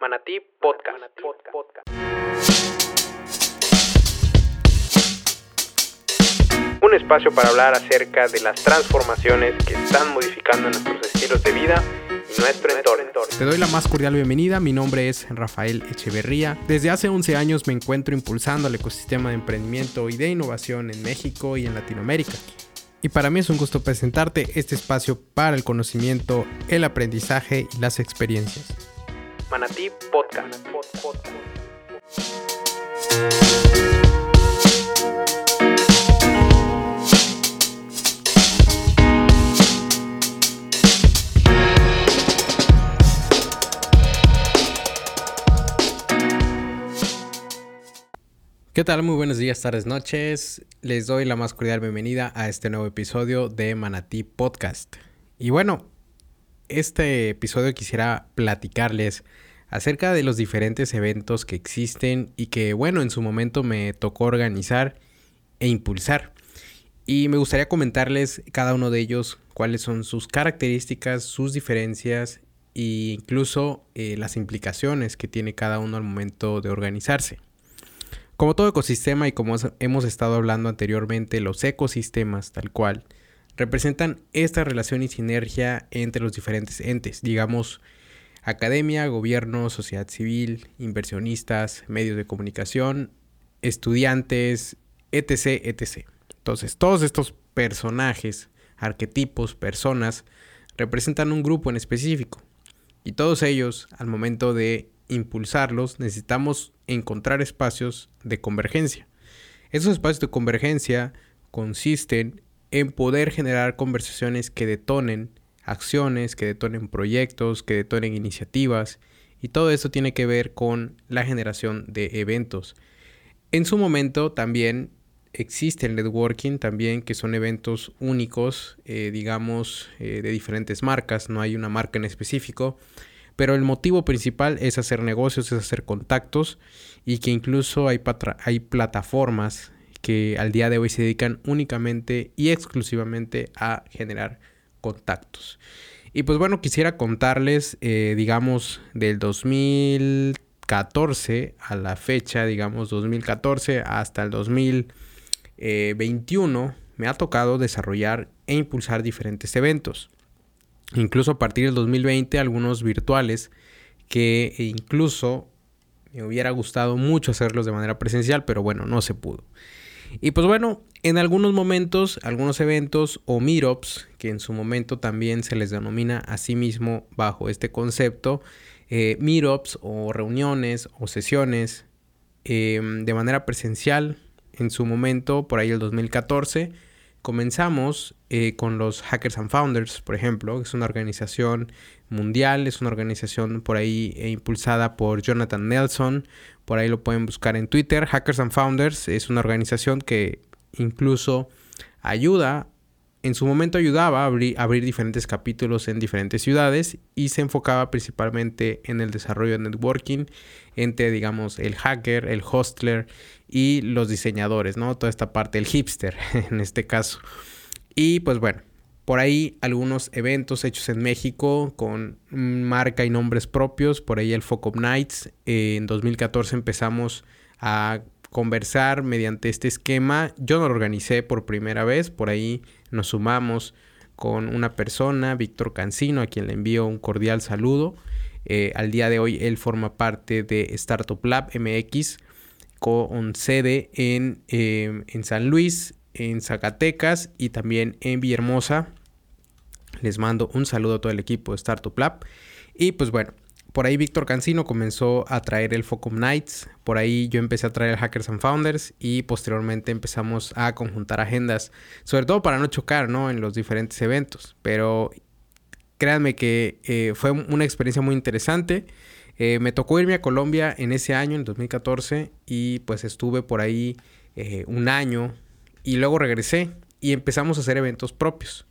Manatí Podcast. Un espacio para hablar acerca de las transformaciones que están modificando nuestros estilos de vida y nuestro entorno. Te doy la más cordial bienvenida, mi nombre es Rafael Echeverría. Desde hace 11 años me encuentro impulsando el ecosistema de emprendimiento y de innovación en México y en Latinoamérica. Y para mí es un gusto presentarte este espacio para el conocimiento, el aprendizaje y las experiencias. Manatí Podcast. ¿Qué tal? Muy buenos días, tardes, noches. Les doy la más cordial bienvenida a este nuevo episodio de Manatí Podcast. Y bueno, este episodio quisiera platicarles acerca de los diferentes eventos que existen y que, bueno, en su momento me tocó organizar e impulsar. Y me gustaría comentarles cada uno de ellos cuáles son sus características, sus diferencias e incluso eh, las implicaciones que tiene cada uno al momento de organizarse. Como todo ecosistema y como hemos estado hablando anteriormente, los ecosistemas tal cual representan esta relación y sinergia entre los diferentes entes, digamos, academia, gobierno, sociedad civil, inversionistas, medios de comunicación, estudiantes, etc., etc. Entonces, todos estos personajes, arquetipos, personas, representan un grupo en específico. Y todos ellos, al momento de impulsarlos, necesitamos encontrar espacios de convergencia. Esos espacios de convergencia consisten en poder generar conversaciones que detonen acciones, que detonen proyectos, que detonen iniciativas y todo eso tiene que ver con la generación de eventos. En su momento también existe el networking también que son eventos únicos, eh, digamos, eh, de diferentes marcas, no hay una marca en específico, pero el motivo principal es hacer negocios, es hacer contactos y que incluso hay, hay plataformas que al día de hoy se dedican únicamente y exclusivamente a generar contactos. Y pues bueno, quisiera contarles, eh, digamos, del 2014 a la fecha, digamos, 2014 hasta el 2021, me ha tocado desarrollar e impulsar diferentes eventos. Incluso a partir del 2020, algunos virtuales que incluso me hubiera gustado mucho hacerlos de manera presencial, pero bueno, no se pudo. Y pues bueno, en algunos momentos, algunos eventos o meetups, que en su momento también se les denomina a sí mismo bajo este concepto, eh, meetups o reuniones o sesiones em, de manera presencial, en su momento, por ahí el 2014, comenzamos eh, con los Hackers and Founders, por ejemplo, es una organización mundial, es una organización por ahí eh, impulsada por Jonathan Nelson, por ahí lo pueden buscar en Twitter. Hackers and Founders es una organización que incluso ayuda, en su momento ayudaba a abrir, diferentes capítulos en diferentes ciudades y se enfocaba principalmente en el desarrollo de networking entre, digamos, el hacker, el hostler y los diseñadores, ¿no? Toda esta parte, el hipster en este caso. Y pues bueno, por ahí algunos eventos hechos en México con marca y nombres propios. Por ahí el Focus Nights. en 2014 empezamos a conversar mediante este esquema. Yo no lo organicé por primera vez. Por ahí nos sumamos con una persona, Víctor Cancino, a quien le envío un cordial saludo. Eh, al día de hoy él forma parte de Startup Lab MX con sede en, eh, en San Luis, en Zacatecas y también en Villahermosa. Les mando un saludo a todo el equipo de Startup Lab. Y pues bueno, por ahí Víctor Cancino comenzó a traer el Focum Nights. Por ahí yo empecé a traer Hackers and Founders y posteriormente empezamos a conjuntar agendas, sobre todo para no chocar ¿no? en los diferentes eventos. Pero créanme que eh, fue una experiencia muy interesante. Eh, me tocó irme a Colombia en ese año, en 2014, y pues estuve por ahí eh, un año y luego regresé y empezamos a hacer eventos propios.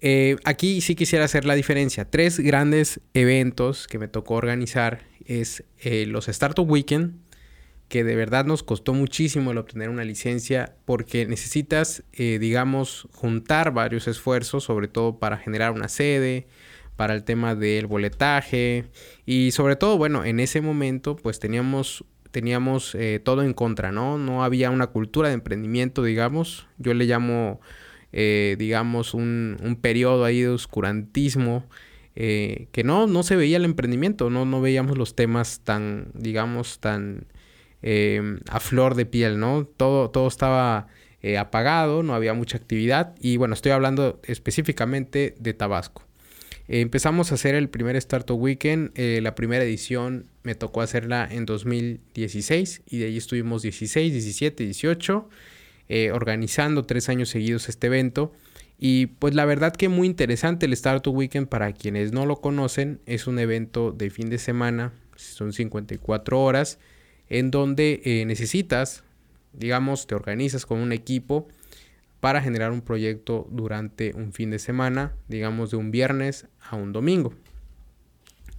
Eh, aquí sí quisiera hacer la diferencia. Tres grandes eventos que me tocó organizar es eh, los Startup Weekend, que de verdad nos costó muchísimo el obtener una licencia porque necesitas, eh, digamos, juntar varios esfuerzos, sobre todo para generar una sede, para el tema del boletaje y sobre todo, bueno, en ese momento pues teníamos teníamos eh, todo en contra, ¿no? No había una cultura de emprendimiento, digamos. Yo le llamo, eh, digamos, un, un, periodo ahí de oscurantismo. Eh, que no, no se veía el emprendimiento, no, no veíamos los temas tan, digamos, tan a flor de piel, ¿no? Todo, todo estaba apagado, no había mucha actividad y bueno, estoy hablando específicamente de Tabasco empezamos a hacer el primer Startup Weekend. Eh, la primera edición me tocó hacerla en 2016 y de ahí estuvimos 16, 17, 18 organizando tres años seguidos este evento. Y pues la verdad que muy interesante el Startup Weekend para quienes no lo conocen. Es un evento de fin de semana, son 54 horas, en donde eh, necesitas, digamos, te organizas con un equipo para generar un proyecto durante un fin de semana, digamos de un viernes a un domingo.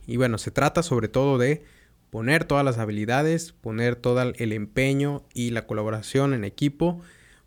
Y bueno, se trata sobre todo de poner todas las habilidades, poner todo el empeño y la colaboración en equipo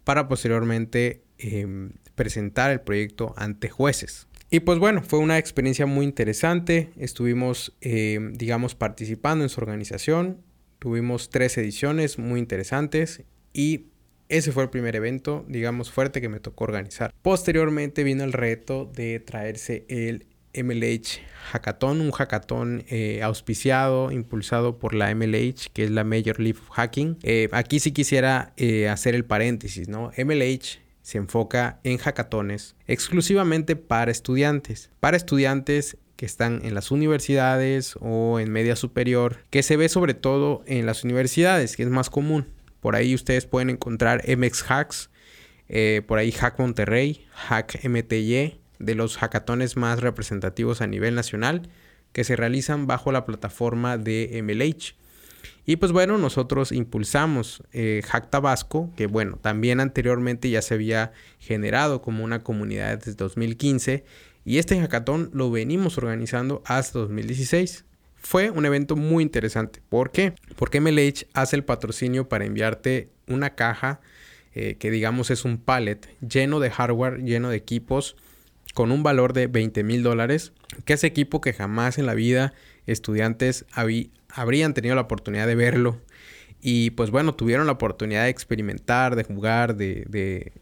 para posteriormente em, presentar el proyecto ante jueces. Y pues bueno, fue una experiencia muy interesante. Estuvimos, em, digamos, participando en su organización. Tuvimos tres ediciones muy interesantes y ese fue el primer evento, digamos, fuerte que me tocó organizar. Posteriormente vino el reto de traerse el MLH Hackathon, un hackathon eh, auspiciado, impulsado por la MLH, que es la Major League of Hacking. Eh, aquí sí quisiera eh, hacer el paréntesis, ¿no? MLH se enfoca en hackatones exclusivamente para estudiantes, para estudiantes que están en las universidades o en media superior, que se ve sobre todo en las universidades, que es más común. Por ahí ustedes pueden encontrar MX Hacks, por ahí Hack Monterrey, Hack MTY, de los hackatones más representativos a nivel nacional que se realizan bajo la plataforma de MLH. Y pues bueno, nosotros impulsamos eh, Hack Tabasco, que bueno, también anteriormente ya se había generado como una comunidad desde 2015 y este hackatón lo venimos organizando hasta 2016. Fue un evento muy interesante. ¿Por qué? Porque MLH hace el patrocinio para enviarte una caja eh, que digamos es un pallet lleno de hardware, lleno de equipos con un valor de 20 mil dólares, que es equipo que jamás en la vida estudiantes habrían tenido la oportunidad de verlo. Y pues bueno, tuvieron la oportunidad de experimentar, de jugar, de,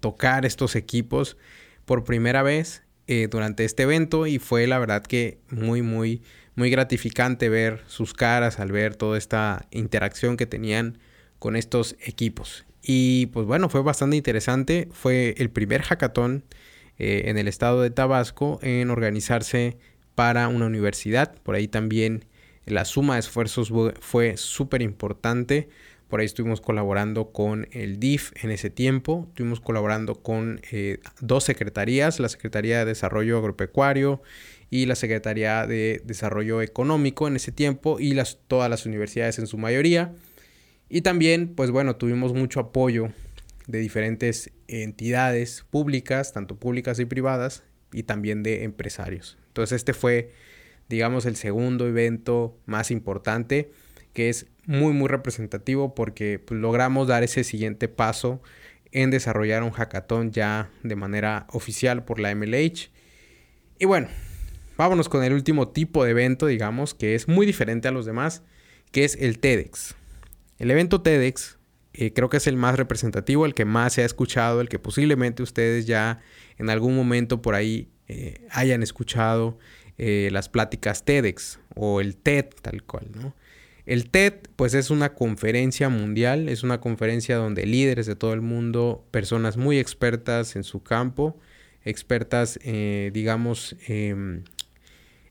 tocar estos equipos por primera vez eh, durante este evento y fue la verdad que muy, muy muy gratificante ver sus caras al ver toda esta interacción que tenían con estos equipos. Y pues bueno, fue bastante interesante. Fue el primer hackathon eh, en el estado de Tabasco en organizarse para una universidad. Por ahí también la suma de esfuerzos fue súper importante. Por ahí estuvimos colaborando con el DIF en ese tiempo. Estuvimos colaborando con eh, dos secretarías, la Secretaría de Desarrollo Agropecuario y la Secretaría de Desarrollo Económico en ese tiempo y las, todas las universidades en su mayoría. Y también, pues bueno, tuvimos mucho apoyo de diferentes entidades públicas, tanto públicas y privadas, y también de empresarios. Entonces este fue, digamos, el segundo evento más importante, que es muy, muy representativo porque pues, logramos dar ese siguiente paso en desarrollar un hackathon ya de manera oficial por la MLH. Y bueno, vámonos con el último tipo de evento, digamos, que es muy diferente a los demás, que es el TEDx. El evento TEDx eh, creo que es el más representativo, el que más se ha escuchado, el que posiblemente ustedes ya en algún momento por ahí eh, hayan escuchado eh, las pláticas TEDx o el TED tal cual, ¿no? El TED pues es una conferencia mundial, es una conferencia donde líderes de todo el mundo, personas muy expertas en su campo, expertas digamos em,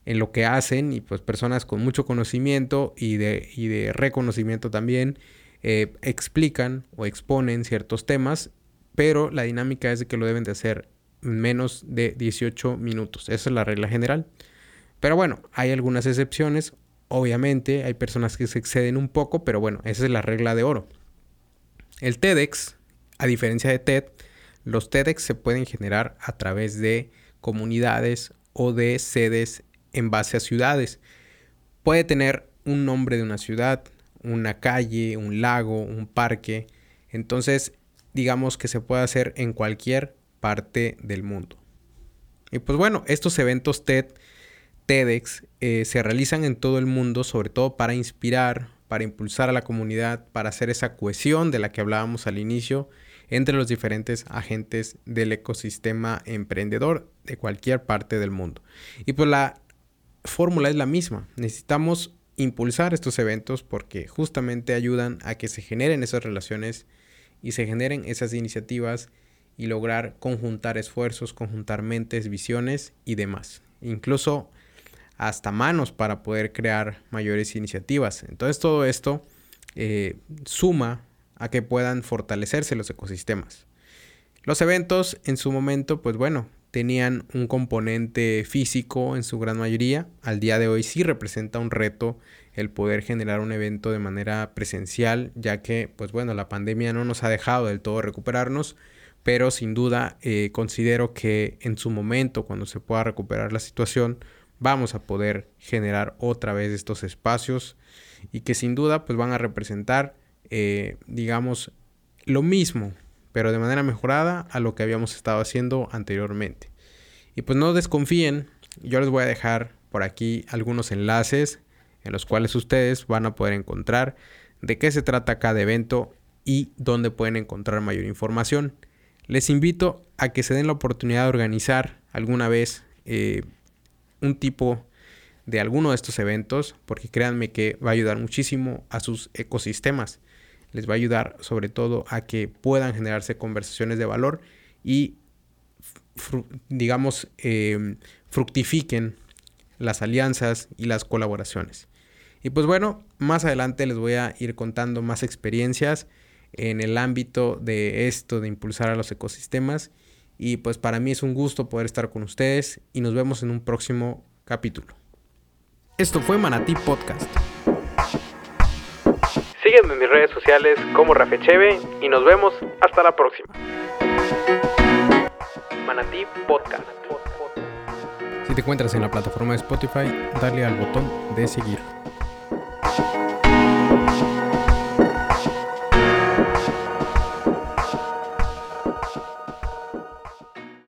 en lo que hacen y pues personas con mucho conocimiento y de, de reconocimiento también eh, explican o exponen ciertos temas, pero la dinámica es de que lo deben de hacer menos de 18 minutos. Esa es la regla general. Pero bueno, hay algunas excepciones. Obviamente hay personas que se exceden un poco, pero bueno, esa es la regla de oro. El TEDx, a diferencia de TED, los TEDx se pueden generar a través de comunidades o de sedes en base a ciudades. Puede tener un nombre de una ciudad, una calle, un lago, un parque. Entonces, digamos que se puede hacer en cualquier parte del mundo. Y pues bueno, estos eventos TED TEDx eh, se realizan en todo el mundo, sobre todo para inspirar, para impulsar a la comunidad, para hacer esa cohesión de la que hablábamos al inicio entre los diferentes agentes del ecosistema emprendedor de cualquier parte del mundo. Y pues la fórmula es la misma. Necesitamos impulsar estos eventos porque justamente ayudan a que se generen esas relaciones y se generen esas iniciativas y lograr conjuntar esfuerzos, conjuntar mentes, visiones y demás. Incluso hasta manos para poder crear mayores iniciativas. Entonces todo esto eh, suma a que puedan fortalecerse los ecosistemas. Los eventos en su momento, pues bueno, tenían un componente físico en su gran mayoría. Al día de hoy sí representa un reto el poder generar un evento de manera presencial, ya que, pues bueno, la pandemia no nos ha dejado del todo recuperarnos, pero sin duda eh, considero que en su momento, cuando se pueda recuperar la situación, vamos a poder generar otra vez estos espacios y que sin duda pues van a representar eh, digamos lo mismo pero de manera mejorada a lo que habíamos estado haciendo anteriormente y pues no desconfíen yo les voy a dejar por aquí algunos enlaces en los cuales ustedes van a poder encontrar de qué se trata cada evento y dónde pueden encontrar mayor información les invito a que se den la oportunidad de organizar alguna vez eh, un tipo de alguno de estos eventos, porque créanme que va a ayudar muchísimo a sus ecosistemas. Les va a ayudar sobre todo a que puedan generarse conversaciones de valor y, digamos, em, fructifiquen las alianzas y las colaboraciones. Y pues bueno, más adelante les voy a ir contando más experiencias en el ámbito de esto, de impulsar a los ecosistemas y pues para mí es un gusto poder estar con ustedes y nos vemos en un próximo capítulo. Esto fue Manatí Podcast. Sígueme en mis redes sociales como Rafecheve y nos vemos hasta la próxima. Manatí Podcast. Si te encuentras en la plataforma de Spotify, dale al botón de seguir.